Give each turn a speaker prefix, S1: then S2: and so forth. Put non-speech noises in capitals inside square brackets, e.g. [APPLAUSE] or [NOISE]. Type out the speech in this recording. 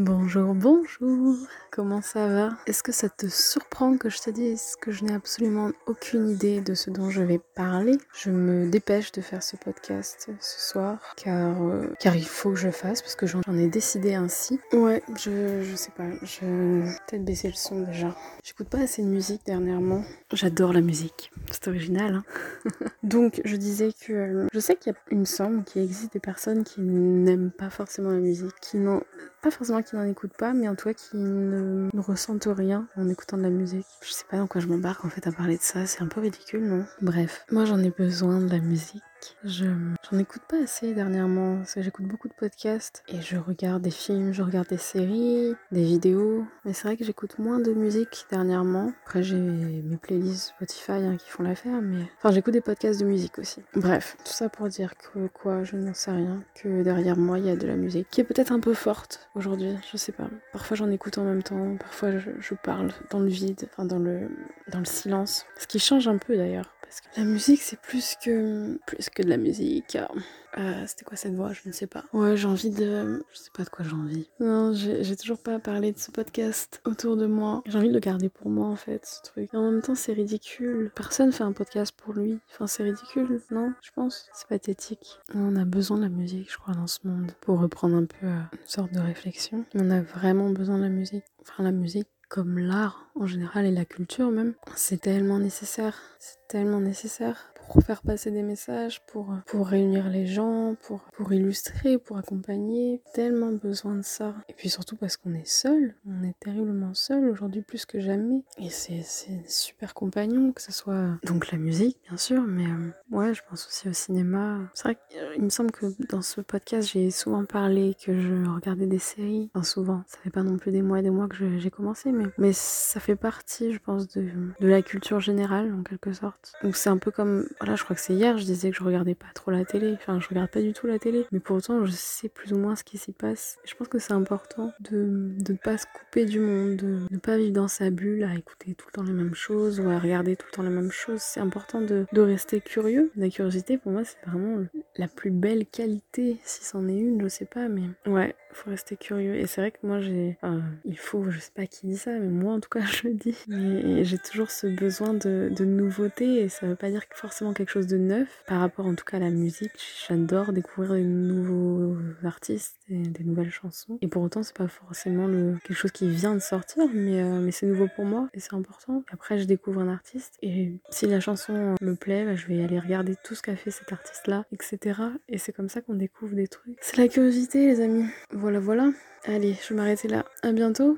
S1: Bonjour, bonjour, comment ça va? Est-ce que ça te surprend que je te dise que je n'ai absolument aucune idée de ce dont je vais parler? Je me dépêche de faire ce podcast ce soir car, euh, car il faut que je le fasse parce que j'en ai décidé ainsi. Ouais, je, je sais pas, je peut-être baisser le son déjà. J'écoute pas assez de musique dernièrement. J'adore la musique, c'est original. Hein [LAUGHS] Donc je disais que euh, je sais qu'il y a, il me semble qu'il existe des personnes qui n'aiment pas forcément la musique, qui n'ont pas forcément qui n'en écoutent pas, mais en tout cas qui ne, ressentent rien en écoutant de la musique. Je sais pas dans quoi je m'embarque en fait à parler de ça, c'est un peu ridicule, non? Bref, moi j'en ai besoin de la musique. Je j'en écoute pas assez dernièrement parce que j'écoute beaucoup de podcasts et je regarde des films, je regarde des séries, des vidéos. Mais c'est vrai que j'écoute moins de musique dernièrement. Après j'ai mes playlists Spotify hein, qui font l'affaire, mais enfin j'écoute des podcasts de musique aussi. Bref, tout ça pour dire que quoi, je n'en sais rien, que derrière moi il y a de la musique qui est peut-être un peu forte aujourd'hui, je sais pas. Parfois j'en écoute en même temps, parfois je, je parle dans le vide, enfin dans le dans le silence, ce qui change un peu d'ailleurs. Parce que la musique, c'est plus que, plus que de la musique. Euh, C'était quoi cette voix? Je ne sais pas. Ouais, j'ai envie de. Je sais pas de quoi j'ai envie. Non, j'ai toujours pas parlé de ce podcast autour de moi. J'ai envie de le garder pour moi en fait, ce truc. Et en même temps, c'est ridicule. Personne fait un podcast pour lui. Enfin, c'est ridicule, non? Je pense. C'est pathétique. On a besoin de la musique, je crois, dans ce monde. Pour reprendre un peu euh, une sorte de réflexion. On a vraiment besoin de la musique. Enfin, la musique comme l'art en général et la culture même, c'est tellement nécessaire. C'est tellement nécessaire pour faire passer des messages, pour, pour réunir les gens, pour, pour illustrer, pour accompagner. Tellement besoin de ça. Et puis surtout parce qu'on est seul, on est terriblement seul aujourd'hui plus que jamais. Et c'est super compagnon, que ce soit donc la musique bien sûr, mais euh, ouais, je pense aussi au cinéma. C'est vrai qu'il me semble que dans ce podcast, j'ai souvent parlé que je regardais des séries. Enfin souvent, ça fait pas non plus des mois et des mois que j'ai commencé, mais, mais ça fait partie, je pense, de, de la culture générale en quelque sorte. Donc c'est un peu comme voilà, je crois que c'est hier, je disais que je regardais pas trop la télé. Enfin, je regarde pas du tout la télé. Mais pour autant, je sais plus ou moins ce qui s'y passe. Je pense que c'est important de ne pas se couper du monde, de ne pas vivre dans sa bulle, à écouter tout le temps les mêmes choses ou à regarder tout le temps les mêmes choses. C'est important de, de rester curieux. La curiosité, pour moi, c'est vraiment la plus belle qualité, si c'en est une, je sais pas, mais ouais, faut rester curieux. Et c'est vrai que moi, j'ai. Il faut, je sais pas qui dit ça, mais moi, en tout cas, [LAUGHS] je le dis. Mais j'ai toujours ce besoin de, de nouveauté et ça veut pas dire quelque chose de neuf par rapport en tout cas à la musique. J'adore découvrir des nouveaux artistes et des nouvelles chansons. Et pour autant, c'est pas forcément le, quelque chose qui vient de sortir, mais, euh, mais c'est nouveau pour moi et c'est important. Après, je découvre un artiste et si la chanson me plaît, bah, je vais aller regarder tout ce qu'a fait cet artiste-là, etc. Et c'est comme ça qu'on découvre des trucs. C'est la curiosité, les amis. Voilà, voilà. Allez, je vais m'arrêter là. À bientôt.